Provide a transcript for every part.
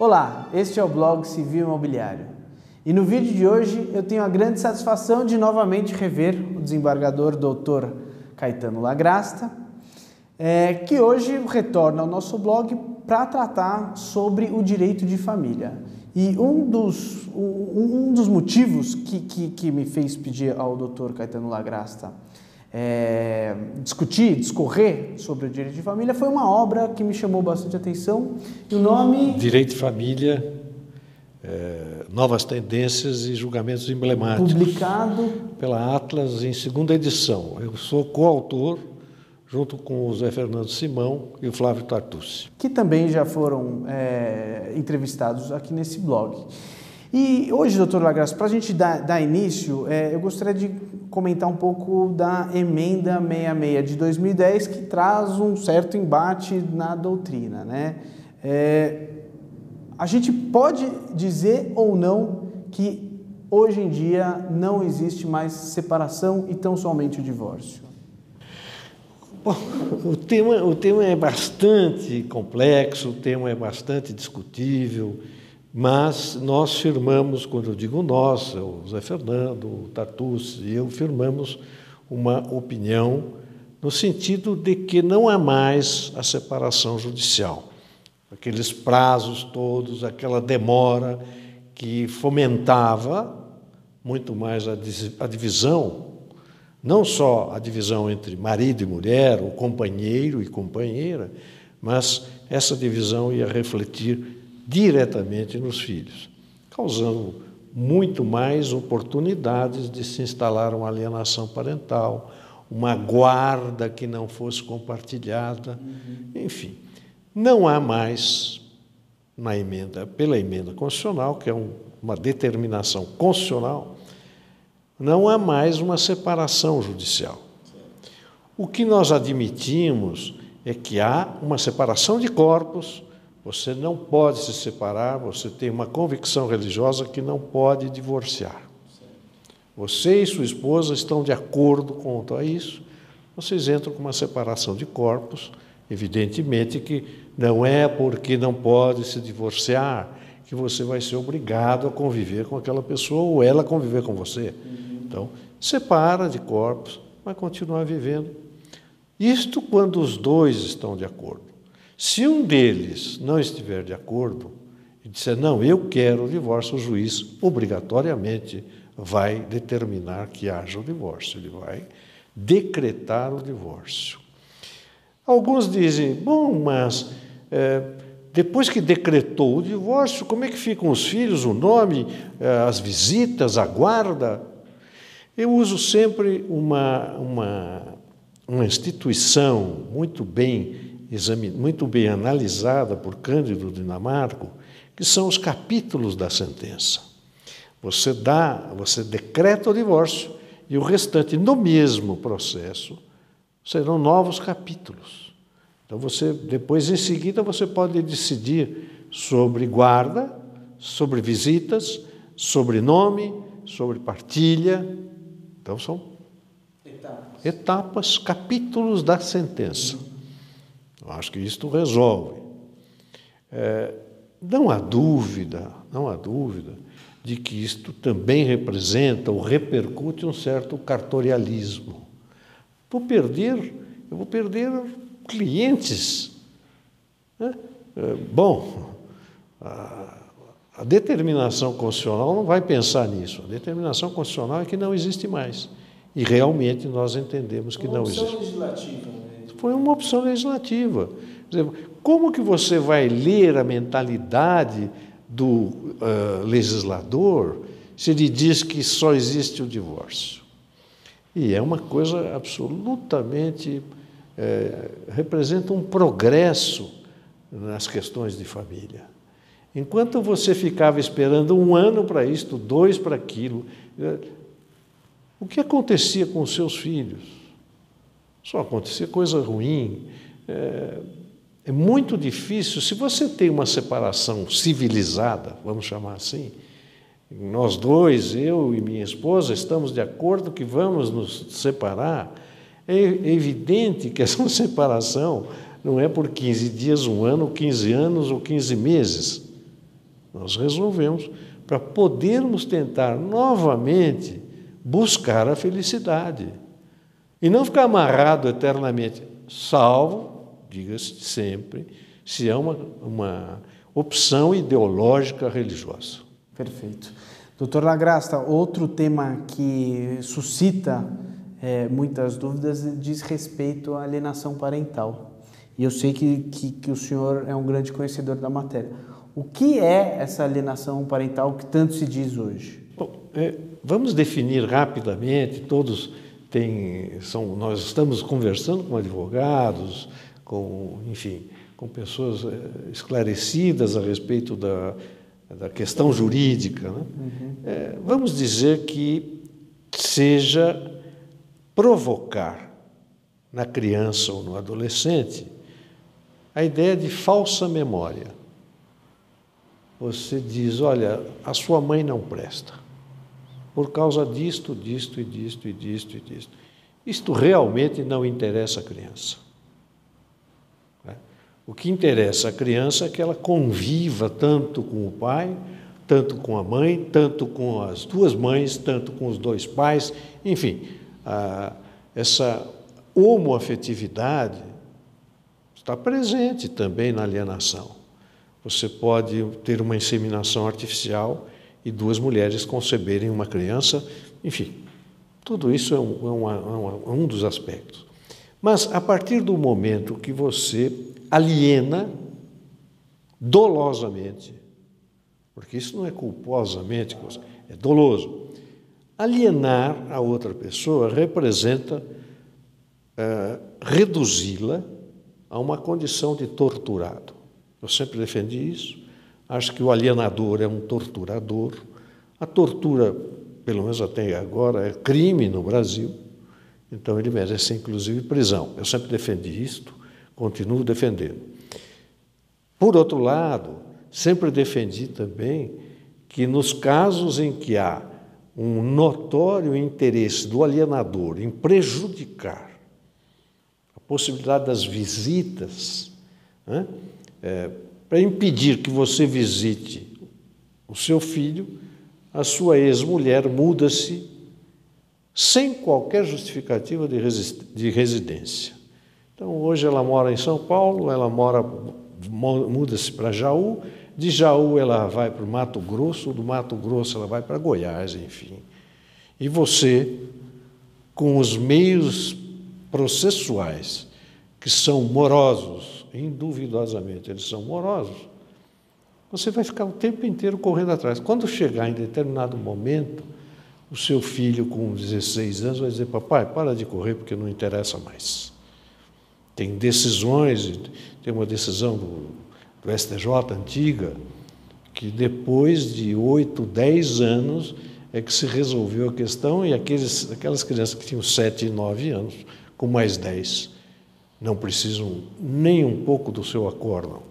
Olá, este é o blog Civil Imobiliário. E no vídeo de hoje eu tenho a grande satisfação de novamente rever o desembargador Dr. Caetano Lagrasta, é, que hoje retorna ao nosso blog para tratar sobre o direito de família. E um dos, um, um dos motivos que, que, que, me fez pedir ao Dr. Caetano Lagrasta é, discutir, discorrer sobre o direito de família foi uma obra que me chamou bastante atenção. E o nome. Direito de Família, é, Novas Tendências e Julgamentos Emblemáticos. Publicado. Pela Atlas em segunda edição. Eu sou coautor junto com o Zé Fernando Simão e o Flávio Tartucci. Que também já foram é, entrevistados aqui nesse blog. E hoje, doutor Lagraça, para a gente dar, dar início, é, eu gostaria de comentar um pouco da emenda 66 de 2010, que traz um certo embate na doutrina. Né? É, a gente pode dizer ou não que hoje em dia não existe mais separação e tão somente o divórcio? Bom, o tema, o tema é bastante complexo, o tema é bastante discutível. Mas nós firmamos, quando eu digo nós, o Zé Fernando, o Tartus e eu firmamos uma opinião no sentido de que não há mais a separação judicial. Aqueles prazos todos, aquela demora que fomentava muito mais a divisão, não só a divisão entre marido e mulher, ou companheiro e companheira, mas essa divisão ia refletir diretamente nos filhos, causando muito mais oportunidades de se instalar uma alienação parental, uma guarda que não fosse compartilhada, uhum. enfim. Não há mais na emenda, pela emenda constitucional, que é um, uma determinação constitucional, não há mais uma separação judicial. O que nós admitimos é que há uma separação de corpos você não pode se separar, você tem uma convicção religiosa que não pode divorciar. Você e sua esposa estão de acordo quanto a isso, vocês entram com uma separação de corpos, evidentemente que não é porque não pode se divorciar que você vai ser obrigado a conviver com aquela pessoa ou ela conviver com você. Então, separa de corpos, vai continuar vivendo. Isto quando os dois estão de acordo. Se um deles não estiver de acordo e disser, não, eu quero o divórcio, o juiz obrigatoriamente vai determinar que haja o divórcio, ele vai decretar o divórcio. Alguns dizem, bom, mas é, depois que decretou o divórcio, como é que ficam os filhos, o nome, é, as visitas, a guarda? Eu uso sempre uma, uma, uma instituição muito bem muito bem analisada por Cândido Dinamarco, que são os capítulos da sentença. Você dá, você decreta o divórcio e o restante no mesmo processo serão novos capítulos. Então você depois em seguida você pode decidir sobre guarda, sobre visitas, sobre nome, sobre partilha. Então são etapas, etapas capítulos da sentença. Eu acho que isto resolve. É, não há dúvida, não há dúvida de que isto também representa ou repercute um certo cartorialismo. Vou perder, eu vou perder clientes. Né? É, bom, a, a determinação constitucional não vai pensar nisso. A determinação constitucional é que não existe mais. E realmente nós entendemos que não existe. Legislativa? Foi uma opção legislativa. Como que você vai ler a mentalidade do uh, legislador se ele diz que só existe o divórcio? E é uma coisa absolutamente. É, representa um progresso nas questões de família. Enquanto você ficava esperando um ano para isto, dois para aquilo, o que acontecia com os seus filhos? Só acontecer coisa ruim. É, é muito difícil. Se você tem uma separação civilizada, vamos chamar assim, nós dois, eu e minha esposa, estamos de acordo que vamos nos separar. É evidente que essa separação não é por 15 dias, um ano, 15 anos ou 15 meses. Nós resolvemos para podermos tentar novamente buscar a felicidade e não ficar amarrado eternamente, salvo, diga-se sempre, se é uma, uma opção ideológica religiosa. Perfeito. Doutor Lagrasta, outro tema que suscita é, muitas dúvidas diz respeito à alienação parental. E eu sei que, que, que, o senhor é um grande conhecedor da matéria. O que é essa alienação parental que tanto se diz hoje? Bom, é, vamos definir rapidamente, todos têm, são, nós estamos conversando com advogados, com, enfim, com pessoas é, esclarecidas a respeito da, da questão jurídica. Né? Uhum. É, vamos dizer que seja provocar na criança ou no adolescente a ideia de falsa memória. Você diz: olha, a sua mãe não presta, por causa disto, disto e disto e disto e disto. Isto realmente não interessa a criança. Né? O que interessa a criança é que ela conviva tanto com o pai, tanto com a mãe, tanto com as duas mães, tanto com os dois pais, enfim, essa homoafetividade está presente também na alienação. Você pode ter uma inseminação artificial e duas mulheres conceberem uma criança, enfim, tudo isso é um, é é é um dos aspectos. Mas a partir do momento que você aliena dolosamente, porque isso não é culposamente, é doloso, Alienar a outra pessoa representa é, reduzi-la a uma condição de torturado. Eu sempre defendi isso. Acho que o alienador é um torturador. A tortura, pelo menos até agora, é crime no Brasil. Então ele merece, inclusive, prisão. Eu sempre defendi isto, continuo defendendo. Por outro lado, sempre defendi também que nos casos em que há um notório interesse do alienador em prejudicar a possibilidade das visitas, né, é, para impedir que você visite o seu filho, a sua ex-mulher muda-se sem qualquer justificativa de, de residência. Então, hoje ela mora em São Paulo, ela mora, muda-se para Jaú, de Jaú ela vai para o Mato Grosso, do Mato Grosso ela vai para Goiás, enfim. E você, com os meios processuais, que são morosos, induvidosamente eles são morosos, você vai ficar o tempo inteiro correndo atrás. Quando chegar em determinado momento, o seu filho com 16 anos vai dizer: Papai, para de correr porque não interessa mais. Tem decisões, tem uma decisão do do STJ antiga, que depois de oito, dez anos é que se resolveu a questão e aqueles, aquelas crianças que tinham sete e nove anos, com mais dez, não precisam nem um pouco do seu acórdão.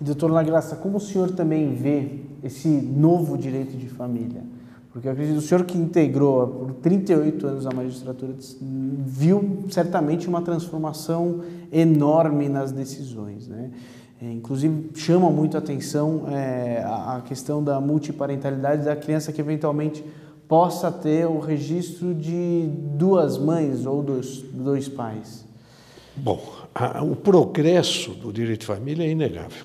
Doutor Lagraça, como o senhor também vê esse novo direito de família? Porque eu acredito que o senhor que integrou por 38 anos a magistratura viu certamente uma transformação enorme nas decisões, né? É, inclusive, chama muito a atenção é, a questão da multiparentalidade da criança que eventualmente possa ter o registro de duas mães ou dos dois pais. Bom, a, o progresso do direito de família é inegável,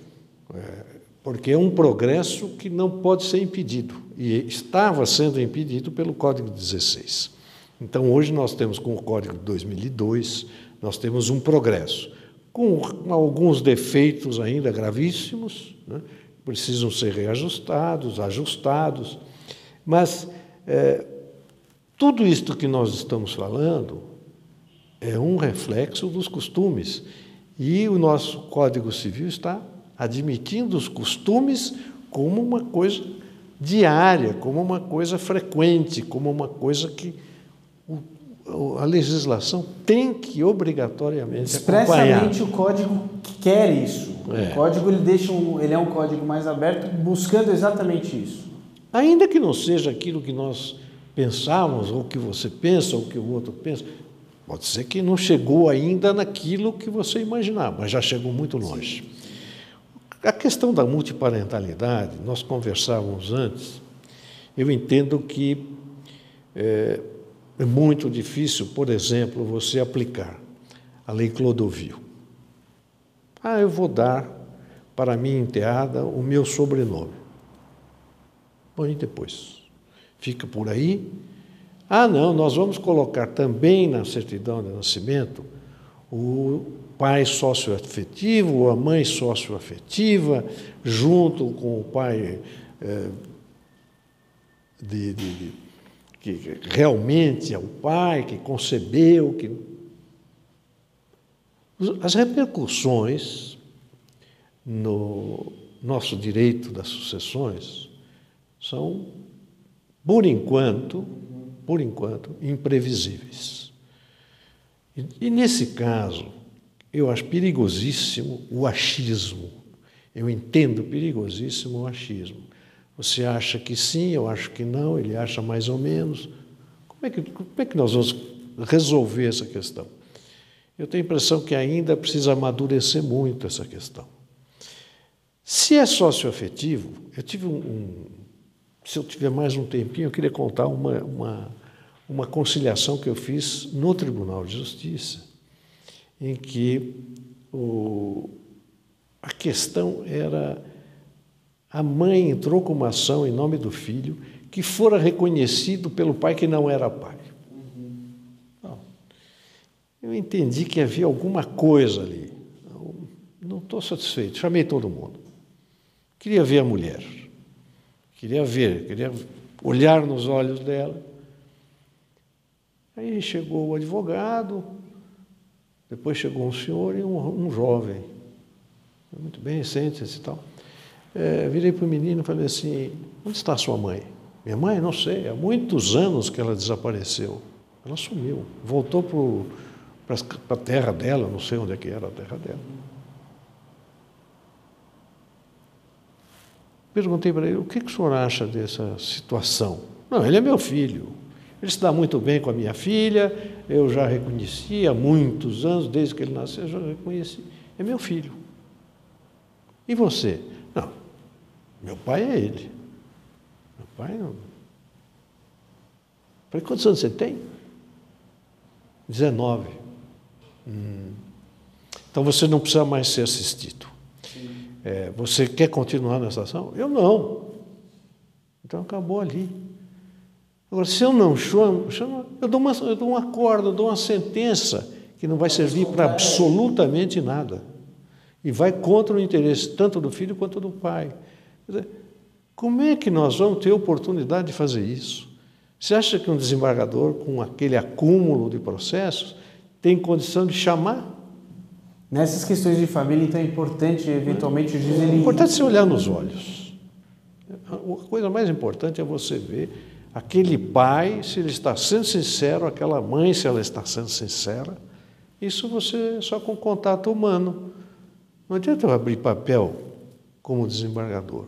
é, porque é um progresso que não pode ser impedido e estava sendo impedido pelo Código 16. Então, hoje nós temos com o Código de 2002, nós temos um progresso com alguns defeitos ainda gravíssimos, né? precisam ser reajustados, ajustados, mas é, tudo isto que nós estamos falando é um reflexo dos costumes. E o nosso Código Civil está admitindo os costumes como uma coisa diária, como uma coisa frequente, como uma coisa que a legislação tem que obrigatoriamente Expressamente acompanhar. o código quer isso. É. O código ele deixa um, ele é um código mais aberto, buscando exatamente isso. Ainda que não seja aquilo que nós pensamos, ou que você pensa, ou que o outro pensa, pode ser que não chegou ainda naquilo que você imaginava, mas já chegou muito longe. A questão da multiparentalidade, nós conversávamos antes, eu entendo que é, é muito difícil, por exemplo, você aplicar a lei Clodovil. Ah, eu vou dar para a minha enteada o meu sobrenome. Bom, e depois? Fica por aí? Ah, não, nós vamos colocar também na certidão de nascimento o pai socioafetivo ou a mãe socioafetiva, junto com o pai é, de, de, de, que realmente é o pai que concebeu, que as repercussões no nosso direito das sucessões são, por enquanto, por enquanto, imprevisíveis. E, e nesse caso, eu acho perigosíssimo o achismo. Eu entendo perigosíssimo o achismo. Você acha que sim, eu acho que não, ele acha mais ou menos. Como é que, como é que nós vamos resolver essa questão? Eu tenho a impressão que ainda precisa amadurecer muito essa questão. Se é socioafetivo, eu tive um, um, Se eu tiver mais um tempinho, eu queria contar uma, uma, uma conciliação que eu fiz no Tribunal de Justiça, em que o, a questão era. A mãe entrou com uma ação em nome do filho que fora reconhecido pelo pai que não era pai. Eu entendi que havia alguma coisa ali. Não estou satisfeito. Chamei todo mundo. Queria ver a mulher. Queria ver, queria olhar nos olhos dela. Aí chegou o advogado, depois chegou um senhor e um, um jovem. Muito bem, sente-se e tal. É, virei para o menino e falei assim: onde está sua mãe? Minha mãe, não sei, há muitos anos que ela desapareceu. Ela sumiu, voltou para a terra dela, não sei onde é que era a terra dela. Perguntei para ele, o que, que o senhor acha dessa situação? Não, ele é meu filho. Ele se dá muito bem com a minha filha, eu já reconheci há muitos anos, desde que ele nasceu, eu já reconheci. É meu filho. E você? Não, meu pai é ele. Meu pai não. Falei, quantos anos você tem? 19. Hum. Então você não precisa mais ser assistido. É, você quer continuar nessa ação? Eu não. Então acabou ali. Agora, se eu não chamo, chamo eu, dou uma, eu dou um acordo, eu dou uma sentença que não vai servir para absolutamente nada. E vai contra o interesse tanto do filho quanto do pai. Como é que nós vamos ter oportunidade de fazer isso? Você acha que um desembargador, com aquele acúmulo de processos, tem condição de chamar. Nessas questões de família, então é importante, eventualmente, o juiz... Ele... É importante você olhar nos olhos. A coisa mais importante é você ver aquele pai, se ele está sendo sincero, aquela mãe, se ela está sendo sincera. Isso você só com contato humano. Não adianta eu abrir papel como desembargador.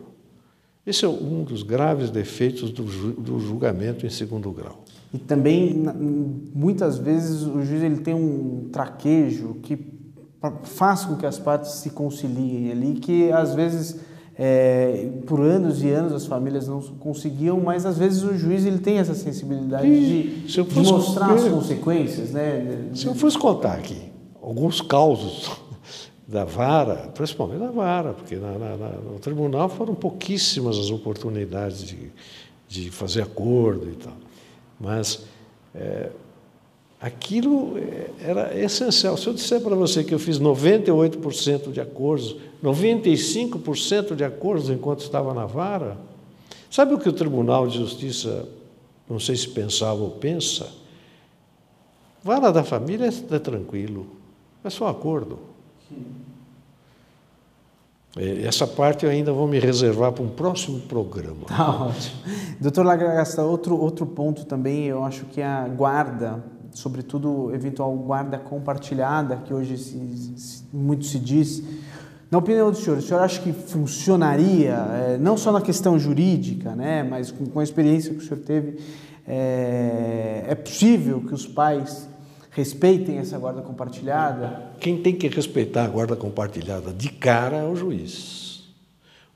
Esse é um dos graves defeitos do, julgamento em segundo grau. E também, muitas vezes, o juiz ele tem um traquejo que faz com que as partes se conciliem ali, que às vezes, é, por anos e anos, as famílias não conseguiam, mas às vezes o juiz ele tem essa sensibilidade de, de, mostrar as consequências. Né? Se eu fosse contar aqui alguns causos da vara, principalmente da vara, porque na, na, no tribunal foram pouquíssimas as oportunidades de, de fazer acordo e tal. Mas é, aquilo era essencial. Se eu disser para você que eu fiz 98% de acordos, 95% de acordos enquanto estava na vara, sabe o que o Tribunal de Justiça, não sei se pensava ou pensa? Vara da família é tranquilo, é só acordo. É, essa parte eu ainda vou me reservar para um próximo programa. Tá ótimo. Doutor Lagrasta, outro, outro ponto também, eu acho que é a guarda, sobretudo eventual guarda compartilhada, que hoje se, se, muito se diz. Na opinião do senhor, o senhor acha que funcionaria, é, não só na questão jurídica, né, mas com, com a experiência que o senhor teve, é, é possível que os pais respeitem essa guarda compartilhada? Quem tem que respeitar a guarda compartilhada de cara é o juiz.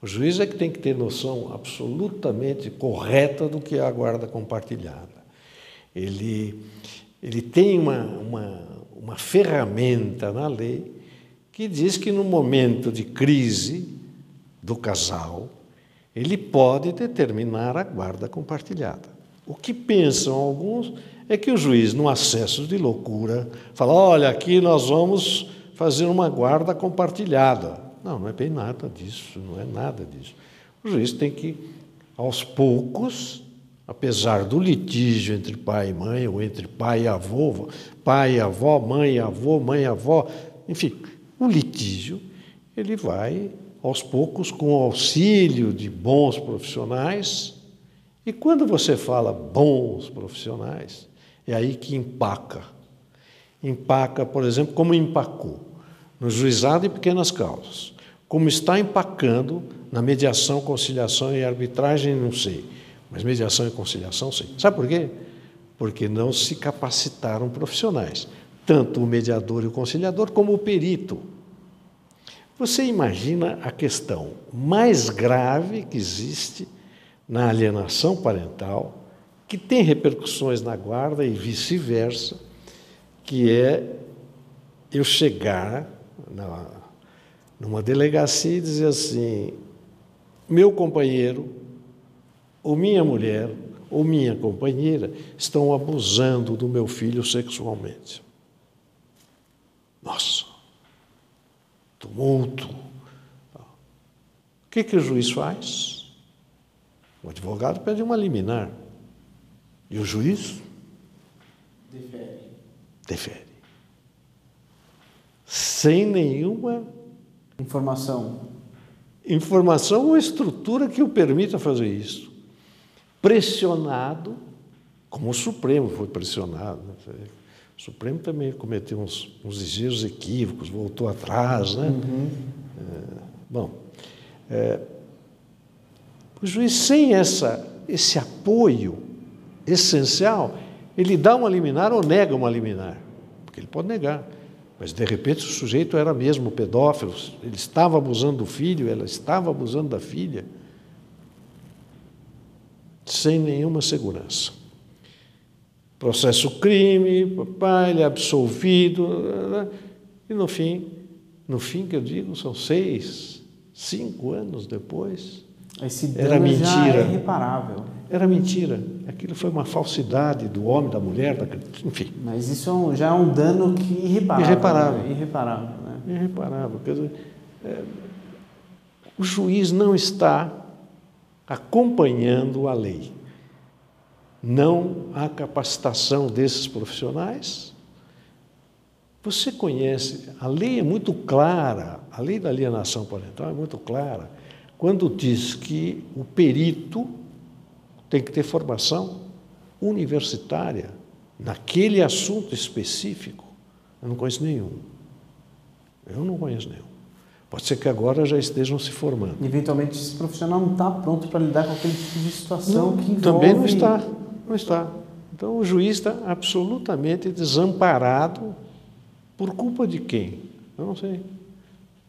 O juiz é que tem que ter noção absolutamente correta do que é a guarda compartilhada. Ele, ele tem uma, uma, uma ferramenta na lei que diz que no momento de crise do casal, ele pode determinar a guarda compartilhada. O que pensam alguns é que o juiz, no acesso de loucura, fala: olha, aqui nós vamos fazer uma guarda compartilhada. Não, não é bem nada disso, não é nada disso. O juiz tem que, aos poucos, apesar do litígio entre pai e mãe, ou entre pai e avô, pai e avó, mãe e avô, mãe e avó, enfim, o litígio, ele vai aos poucos com o auxílio de bons profissionais. E quando você fala bons profissionais, é aí que empaca. Empaca, por exemplo, como empacou no juizado de pequenas causas, como está empacando na mediação, conciliação e arbitragem, não sei, mas mediação e conciliação, sim. Sabe por quê? Porque não se capacitaram profissionais, tanto o mediador e o conciliador, como o perito. Você imagina a questão mais grave que existe na alienação parental, que tem repercussões na guarda e vice-versa, que é eu chegar na, numa delegacia e dizer assim: meu companheiro, ou minha mulher, ou minha companheira estão abusando do meu filho sexualmente. Nossa! tumulto. O que, que o juiz faz? O advogado pede uma liminar. E o juiz? Defere. Defere. Sem nenhuma informação. Informação ou estrutura que o permita fazer isso. Pressionado, como o Supremo foi pressionado. Né? O Supremo também cometeu uns, uns ligeiros equívocos, voltou atrás. Né? Uhum. É, bom, é, o juiz, sem essa, esse apoio essencial, ele dá uma liminar ou nega uma liminar, porque ele pode negar. Mas, de repente, o sujeito era mesmo pedófilo, ele estava abusando do filho, ela estava abusando da filha, sem nenhuma segurança processo crime, papai, ele é absolvido, e no fim, no fim que eu digo, são seis, cinco anos depois, Esse era mentira. é irreparável. Era mentira. Aquilo foi uma falsidade do homem, da mulher, da... enfim. Mas isso é já é um dano que irreparável. Irreparável. Né? Irreparável. Né? Irreparável. Quer dizer, é, o juiz não está acompanhando a lei não há capacitação desses profissionais. Você conhece, a lei é muito clara, a lei da alienação parental é muito clara, quando diz que o perito tem que ter formação universitária naquele assunto específico. Eu não conheço nenhum. Eu não conheço nenhum. Pode ser que agora já estejam se formando. Eventualmente esse profissional não está pronto para lidar com aquele tipo de situação não, que envolve... Também não está. Não está. Então o juiz está absolutamente desamparado por culpa de quem? Eu não sei.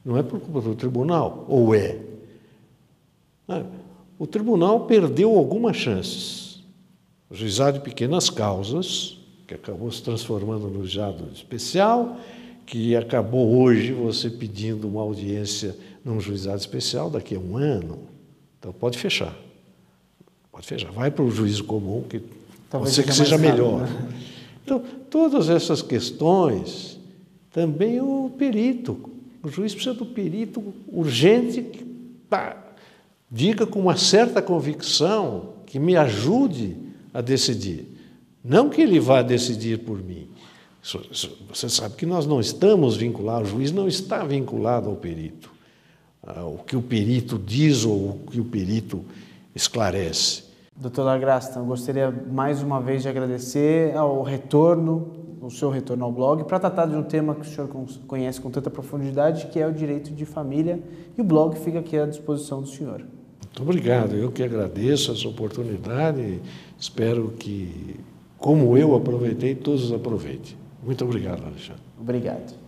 Não é por culpa do tribunal, ou é? Ah, o tribunal perdeu algumas chances. O juizado de pequenas causas, que acabou se transformando no juizado especial, que acabou hoje você pedindo uma audiência num juizado especial daqui a um ano. Então pode fechar. Pode fechar. Vai para o juízo comum, que Talvez pode ser que seja melhor. né? Então, todas essas questões, também o perito. O juiz precisa do perito urgente que diga com uma certa convicção que me ajude a decidir. Não que ele vá decidir por mim. Você sabe que nós não estamos vinculados, o juiz não está vinculado ao perito. Ah, o que o perito diz ou o que o perito esclarece. Doutor Lagrasta, eu gostaria mais uma vez de agradecer ao retorno, o seu retorno ao blog, para tratar de um tema que o senhor conhece com tanta profundidade, que é o direito de família, e o blog fica aqui à disposição do senhor. Muito obrigado, eu que agradeço essa oportunidade, espero que, como eu aproveitei, todos aproveitem. Muito obrigado, Alexandre. Obrigado.